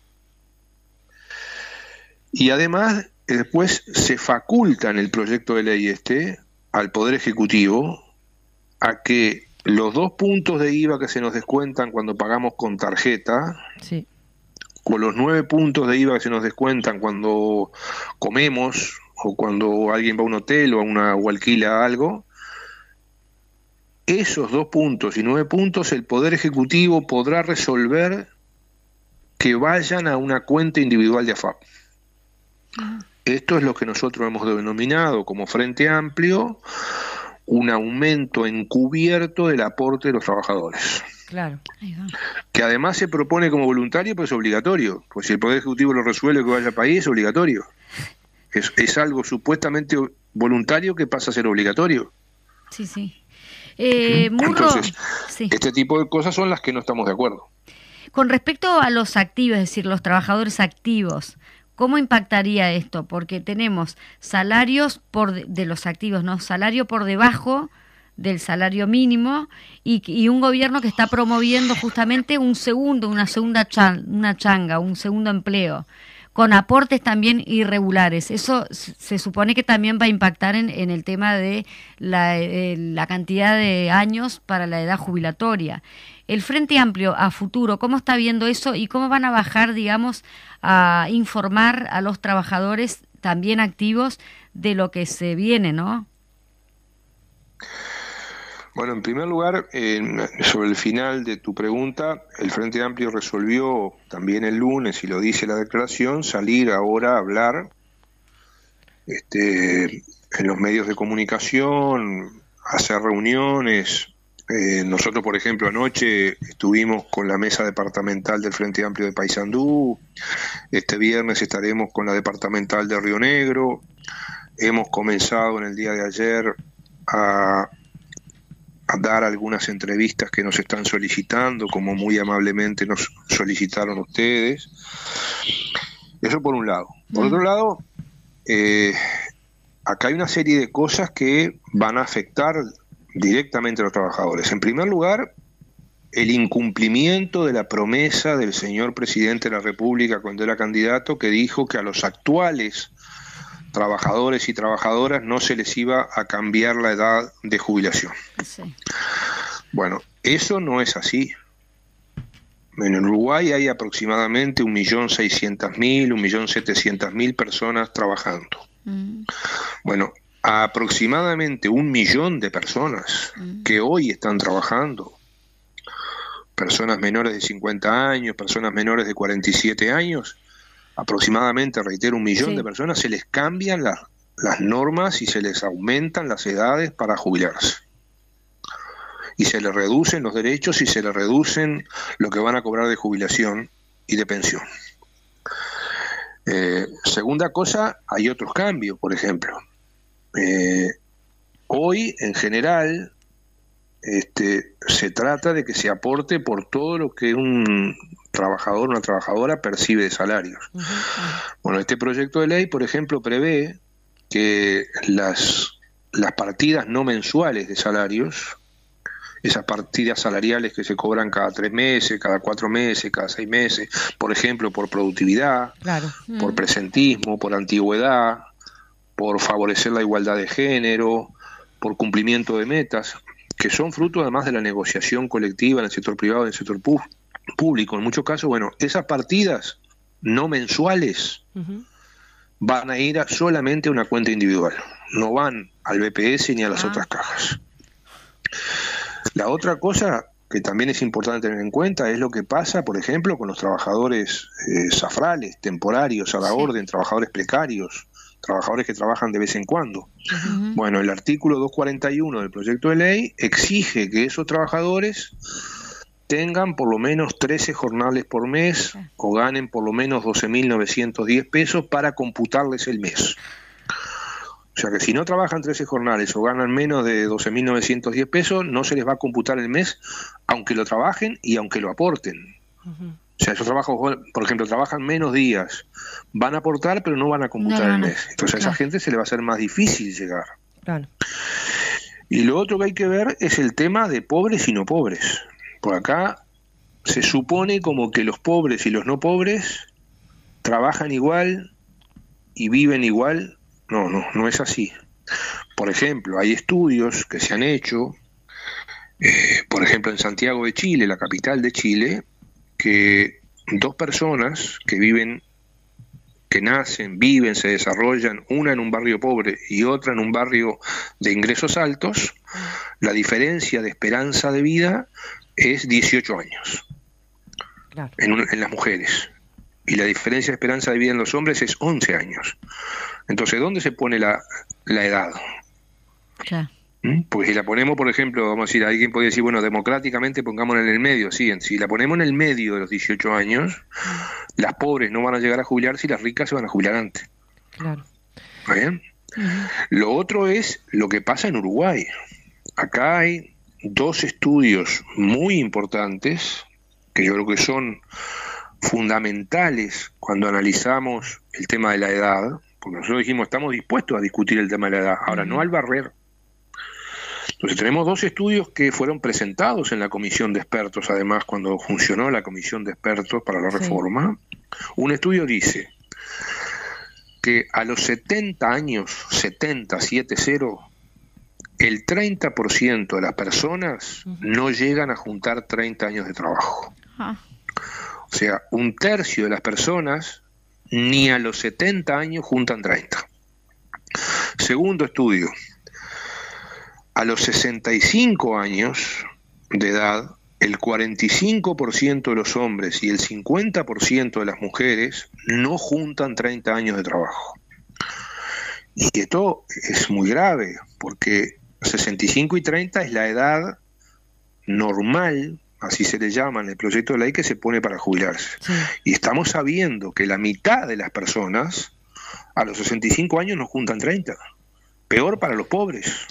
Y además, después se faculta en el proyecto de ley este al Poder Ejecutivo a que los dos puntos de IVA que se nos descuentan cuando pagamos con tarjeta, sí. con los nueve puntos de IVA que se nos descuentan cuando comemos o cuando alguien va a un hotel o, a una, o alquila algo, esos dos puntos y nueve puntos el Poder Ejecutivo podrá resolver que vayan a una cuenta individual de AFAP. Esto es lo que nosotros hemos denominado como Frente Amplio un aumento encubierto del aporte de los trabajadores. Claro. Que además se propone como voluntario, pues obligatorio. Pues si el Poder Ejecutivo lo resuelve que vaya al país, es obligatorio. Es, es algo supuestamente voluntario que pasa a ser obligatorio. Sí, sí. Eh, Entonces, este tipo de cosas son las que no estamos de acuerdo. Con respecto a los activos, es decir, los trabajadores activos, ¿cómo impactaría esto? Porque tenemos salarios por de, los activos, ¿no? Salario por debajo del salario mínimo y, un gobierno que está promoviendo justamente un segundo, una segunda una changa, un segundo empleo con aportes también irregulares. Eso se supone que también va a impactar en, el tema de eh, la, cantidad de años para la edad jubilatoria. El Frente Amplio a futuro, ¿cómo está viendo eso y cómo van a bajar, digamos, a informar a los trabajadores también activos de lo que se viene, ¿no? Bueno, en primer lugar, sobre el final de tu pregunta, el Frente Amplio resolvió también el lunes, y lo dice la declaración, salir ahora a hablar este, en los medios de comunicación, hacer reuniones. Eh, nosotros, por ejemplo, anoche estuvimos con la mesa departamental del Frente Amplio de Paysandú, este viernes estaremos con la departamental de Río Negro, hemos comenzado en el día de ayer a a dar algunas entrevistas que nos están solicitando, como muy amablemente nos solicitaron ustedes. Eso por un lado. Por otro lado, eh, acá hay una serie de cosas que van a afectar directamente a los trabajadores. En primer lugar, el incumplimiento de la promesa del señor presidente de la República cuando era candidato, que dijo que a los actuales trabajadores y trabajadoras no se les iba a cambiar la edad de jubilación. Bueno, eso no es así. En Uruguay hay aproximadamente 1.600.000, 1.700.000 personas trabajando. Mm. Bueno, aproximadamente un millón de personas mm. que hoy están trabajando, personas menores de 50 años, personas menores de 47 años, aproximadamente, reitero, un millón Sí. de personas, se les cambian las, las normas y se les aumentan las edades para jubilarse. Y se les reducen los derechos y se les reducen lo que van a cobrar de jubilación y de pensión. Eh, segunda cosa, hay otros cambios, por ejemplo. Eh, hoy, en general, este, se trata de que se aporte por todo lo que un trabajador, una trabajadora percibe de salarios. Bueno, este proyecto de ley, por ejemplo, prevé que las, las partidas no mensuales de salarios, esas partidas salariales que se cobran cada tres meses, cada cuatro meses, cada seis meses, por ejemplo, por productividad, Claro. por presentismo, por antigüedad, por favorecer la igualdad de género, por cumplimiento de metas, que son fruto además de la negociación colectiva en el sector privado y en el sector pu- público. En muchos casos, bueno, esas partidas no mensuales van a ir a solamente a una cuenta individual, no van al BPS ni a las Ah. otras cajas. La otra cosa que también es importante tener en cuenta es lo que pasa, por ejemplo, con los trabajadores eh, zafrales, temporarios, a la orden, trabajadores precarios, trabajadores que trabajan de vez en cuando. Bueno, el artículo 241 del proyecto de ley exige que esos trabajadores tengan por lo menos 13 jornales por mes o ganen por lo menos 12.910 pesos para computarles el mes. O sea que si no trabajan 13 jornales o ganan menos de 12.910 pesos, no se les va a computar el mes, aunque lo trabajen y aunque lo aporten. O sea, esos trabajos, por ejemplo, trabajan menos días, van a aportar, pero no van a computar No, no, el mes. Entonces a esa gente se le va a hacer más difícil llegar. Claro. Y lo otro que hay que ver es el tema de pobres y no pobres. Por acá se supone como que los pobres y los no pobres trabajan igual y viven igual. No, no, no es así. Por ejemplo, hay estudios que se han hecho, eh, por ejemplo, en Santiago de Chile, la capital de Chile, que dos personas que viven, que nacen, viven, se desarrollan, una en un barrio pobre y otra en un barrio de ingresos altos, la diferencia de esperanza de vida es 18 años Claro. en, un- en las mujeres. Y la diferencia de esperanza de vida en los hombres es 11 años. Entonces, ¿dónde se pone la, la edad? ¿Mm? Porque si la ponemos, por ejemplo, vamos a decir, alguien podría decir, bueno, democráticamente pongámosla en el medio. Sí, si la ponemos en el medio de los 18 años, las pobres no van a llegar a jubilarse y las ricas se van a jubilar antes. Lo otro es lo que pasa en Uruguay. Acá hay dos estudios muy importantes que yo creo que son fundamentales cuando analizamos el tema de la edad, porque nosotros dijimos estamos dispuestos a discutir el tema de la edad, ahora no al barrer. Entonces tenemos dos estudios que fueron presentados en la comisión de expertos, además cuando funcionó la comisión de expertos para la Sí. reforma. Un estudio dice que a los 70 años, 70, 70, el 30% de las personas no llegan a juntar 30 años de trabajo. Ah, O sea, un tercio de las personas ni a los 70 años juntan 30. Segundo estudio, a los 65 años de edad, el 45% de los hombres y el 50% de las mujeres no juntan 30 años de trabajo. Y esto es muy grave, porque 65 y 30 es la edad normal, así se le llama en el proyecto de ley, que se pone para jubilarse. Sí. Y estamos sabiendo que la mitad de las personas a los 65 años no juntan 30. Peor para los pobres.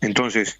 Entonces,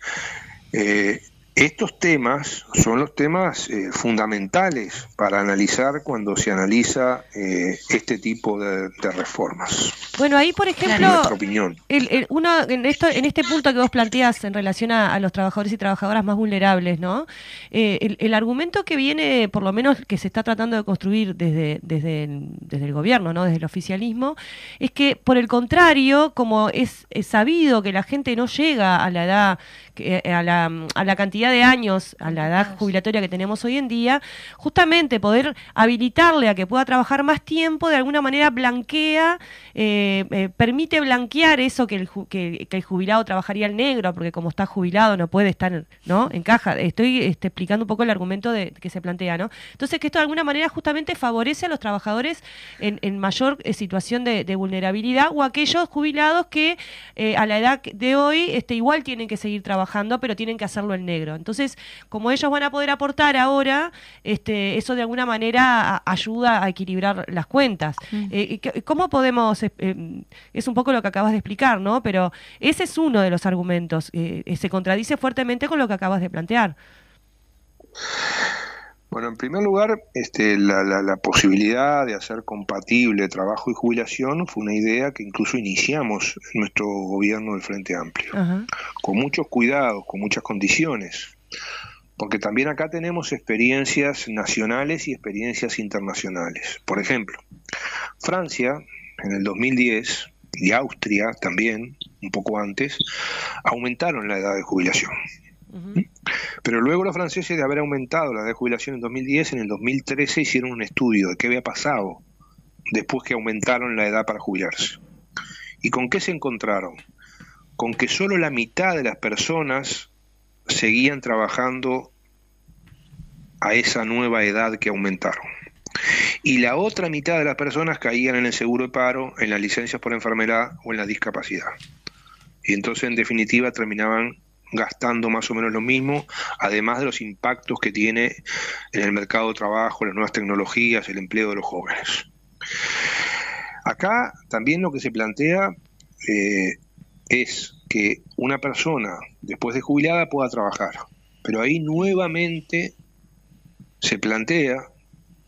eh, estos temas son los temas eh, fundamentales para analizar cuando se analiza eh, este tipo de, de reformas. Bueno, ahí, por En ejemplo, nuestra opinión. el, el- uno en esto en este punto que vos planteas en relación a, a los trabajadores y trabajadoras más vulnerables, ¿no? Eh, el, el argumento que viene, por lo menos que se está tratando de construir desde desde el, desde el gobierno, ¿no? Desde el oficialismo, es que por el contrario, como es, es sabido que la gente no llega a la edad, que- a la, a la cantidad cantidad de años a la edad jubilatoria que tenemos hoy en día, justamente poder habilitarle a que pueda trabajar más tiempo, de alguna manera blanquea, eh, eh, permite blanquear eso que el, que, el jubilado trabajaría al negro, porque como está jubilado no puede estar, ¿no? En caja. Estoy este, explicando un poco el argumento de, que se plantea, ¿no? Entonces, que esto de alguna manera justamente favorece a los trabajadores en, mayor eh, situación de, vulnerabilidad o aquellos jubilados que a la edad de hoy este, igual tienen que seguir trabajando, pero tienen que hacerlo en negro. Entonces, como ellos van a poder aportar ahora, este, eso de alguna manera ayuda a equilibrar las cuentas. Mm. Eh, ¿Cómo podemos, eh, eh, es un poco lo que acabas de explicar, ¿no? Pero ese es uno de los argumentos. se contradice fuertemente con lo que acabas de plantear. Bueno, en primer lugar, este, la, posibilidad de hacer compatible trabajo y jubilación fue una idea que incluso iniciamos en nuestro gobierno del Frente Amplio, con muchos cuidados, con muchas condiciones, porque también acá tenemos experiencias nacionales y experiencias internacionales. Por ejemplo, Francia, en el 2010, y Austria también, un poco antes, aumentaron la edad de jubilación. Pero luego los franceses, de haber aumentado la edad de jubilación en 2010, en el 2013 hicieron un estudio de qué había pasado después que aumentaron la edad para jubilarse. ¿Y con qué se encontraron? Con que solo la mitad de las personas seguían trabajando a esa nueva edad que aumentaron. Y la otra mitad de las personas caían en el seguro de paro, en las licencias por enfermedad o en la discapacidad. Y entonces, en definitiva, terminaban gastando más o menos lo mismo, además de los impactos que tiene en el mercado de trabajo, las nuevas tecnologías, el empleo de los jóvenes. Acá también lo que se plantea eh, es que una persona después de jubilada pueda trabajar, pero ahí nuevamente se plantea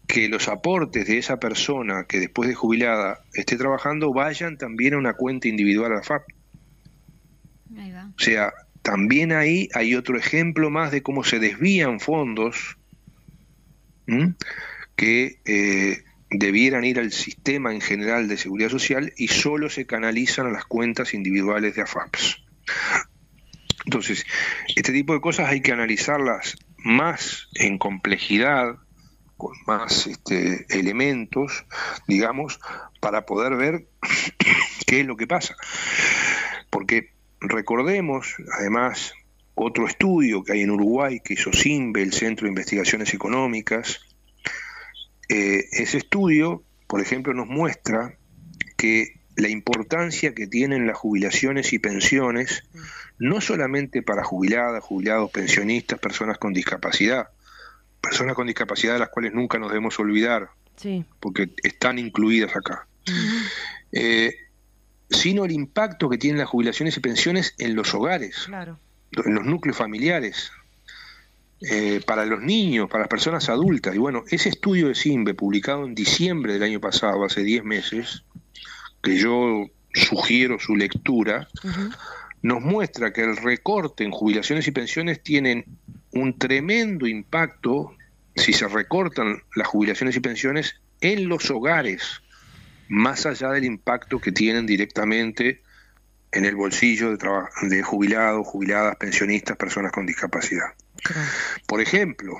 que los aportes de esa persona que después de jubilada esté trabajando vayan también a una cuenta individual a la FAP. O sea, también ahí hay otro ejemplo más de cómo se desvían fondos que eh, debieran ir al sistema en general de seguridad social y solo se canalizan a las cuentas individuales de AFAPS. Entonces, este tipo de cosas hay que analizarlas más en complejidad, con más este, elementos, digamos, para poder ver qué es lo que pasa. Porque Recordemos, además, otro estudio que hay en Uruguay que hizo SIMBE, el Centro de Investigaciones Económicas. Eh, ese estudio, por ejemplo, nos muestra que la importancia que tienen las jubilaciones y pensiones, no solamente para jubiladas, jubilados, pensionistas, personas con discapacidad, personas con discapacidad de las cuales nunca nos debemos olvidar, porque están incluidas acá sino el impacto que tienen las jubilaciones y pensiones en los hogares, en los núcleos familiares, eh, para los niños, para las personas adultas. Y bueno, ese estudio de SIMBE, publicado en diciembre del año pasado, hace 10 meses, que yo sugiero su lectura, nos muestra que el recorte en jubilaciones y pensiones tienen un tremendo impacto si se recortan las jubilaciones y pensiones en los hogares más allá del impacto que tienen directamente en el bolsillo de, de jubilados, jubiladas, pensionistas, personas con discapacidad. Por ejemplo,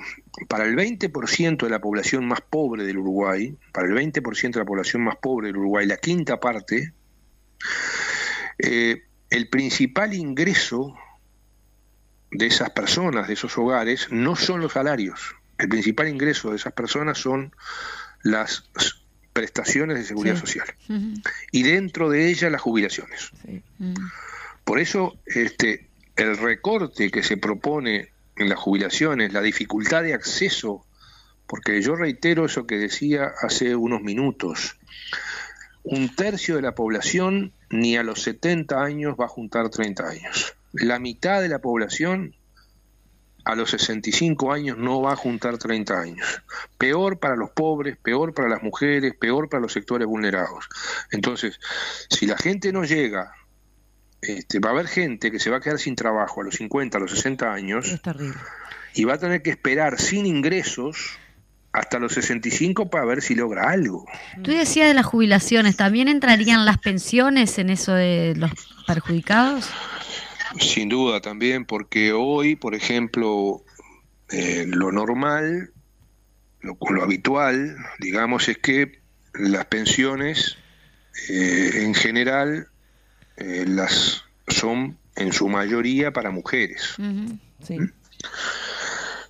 para el 20% de la población más pobre del Uruguay, para el 20% de la población más pobre del Uruguay, la quinta parte, eh, el principal ingreso de esas personas, de esos hogares, no son los salarios. El principal ingreso de esas personas son las prestaciones de seguridad social. Y dentro de ellas las jubilaciones. Por eso este, el recorte que se propone en las jubilaciones, la dificultad de acceso, porque yo reitero eso que decía hace unos minutos, un tercio de la población ni a los 70 años va a juntar 30 años. La mitad de la población a los 65 años no va a juntar 30 años. Peor para los pobres, peor para las mujeres, peor para los sectores vulnerados. Entonces, si la gente no llega, este, va a haber gente que se va a quedar sin trabajo a los 50, a los 60 años. Y va a tener que esperar sin ingresos hasta los 65 para ver si logra algo. Tú decías de las jubilaciones, ¿también entrarían las pensiones en eso de los perjudicados? Sin duda también, porque hoy, por ejemplo, eh, lo normal, lo, lo habitual, digamos, es que las pensiones eh, en general eh, las son en su mayoría para mujeres. Sí.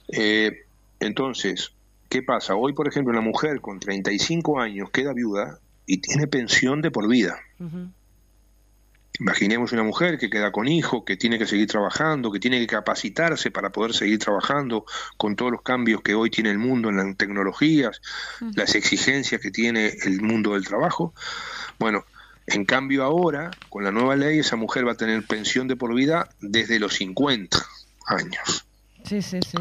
Eh, entonces, ¿qué pasa? Hoy, por ejemplo, una mujer con 35 años queda viuda y tiene pensión de por vida. Imaginemos una mujer que queda con hijo, que tiene que seguir trabajando, que tiene que capacitarse para poder seguir trabajando con todos los cambios que hoy tiene el mundo en las tecnologías, las exigencias que tiene el mundo del trabajo. Bueno, en cambio ahora, con la nueva ley, esa mujer va a tener pensión de por vida desde los 50 años. Sí, sí, sí.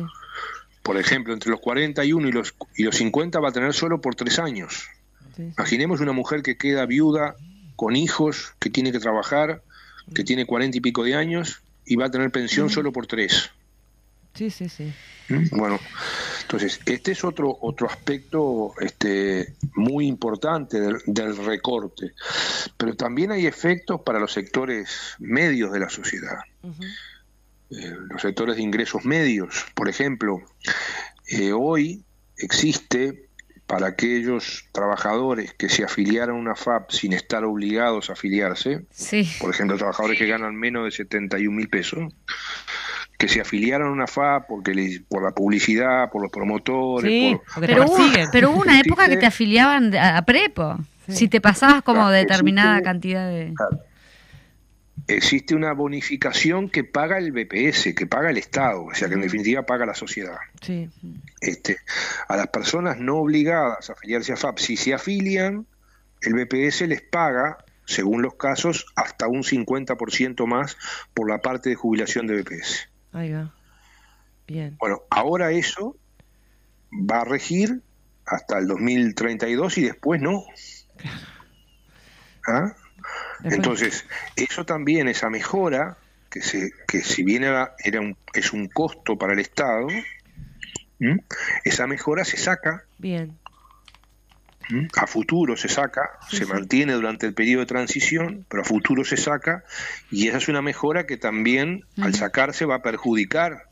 Por ejemplo, entre los 41 y los, y los 50 va a tener solo por tres años. sí. Imaginemos una mujer que queda viuda con hijos, que tiene que trabajar, que tiene cuarenta y pico de años y va a tener pensión solo por tres. Sí, sí, sí. ¿Mm? Bueno, entonces este es otro otro aspecto este, muy importante del, del recorte, pero también hay efectos para los sectores medios de la sociedad. Eh, los sectores de ingresos medios, por ejemplo, eh, hoy existe para aquellos trabajadores que se afiliaran a una FAP sin estar obligados a afiliarse, Sí. por ejemplo, trabajadores que ganan menos de 71 mil pesos, que se afiliaran a una FAP porque les- por la publicidad, por los promotores, Sí, por- Pero hubo, pero hubo una época que te afiliaban a, a Prepo. Sí. Si te pasabas como Claro, determinada existe- cantidad de... existe una bonificación que paga el BPS, que paga el Estado, o sea que en definitiva paga la sociedad. Sí. Este, a las personas no obligadas a afiliarse a FAP, si se afilian, el BPS les paga, según los casos, hasta un 50% más por la parte de jubilación de BPS. Ahí va. Bien. Bueno, ahora eso va a regir hasta el 2032 y después no. ¿Ah? Entonces, eso también, esa mejora, que, se, que si bien era, era un, es un costo para el Estado, ¿m? esa mejora se saca, Bien. ¿m? a futuro se saca, Sí, se sí. mantiene durante el periodo de transición, pero a futuro se saca, y esa es una mejora que también, al sacarse, va a perjudicar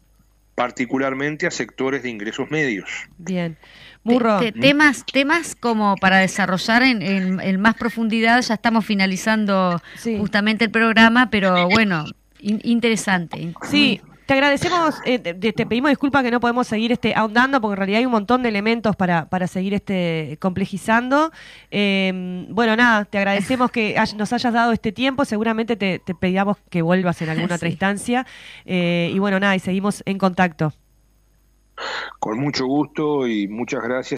particularmente a sectores de ingresos medios. Bien. Te- Murro. te- temas, temas como para desarrollar en, en- en más profundidad, ya estamos finalizando Sí. justamente el programa, pero bueno, in- interesante. Sí, te agradecemos, eh, te, te pedimos disculpas que no podemos seguir este ahondando, porque en realidad hay un montón de elementos para, para seguir este complejizando. Eh, bueno, nada, te agradecemos que hay- nos hayas dado este tiempo, seguramente te, te pedíamos que vuelvas en alguna otra instancia. Eh, y bueno, nada, y seguimos en contacto. Con mucho gusto y muchas gracias.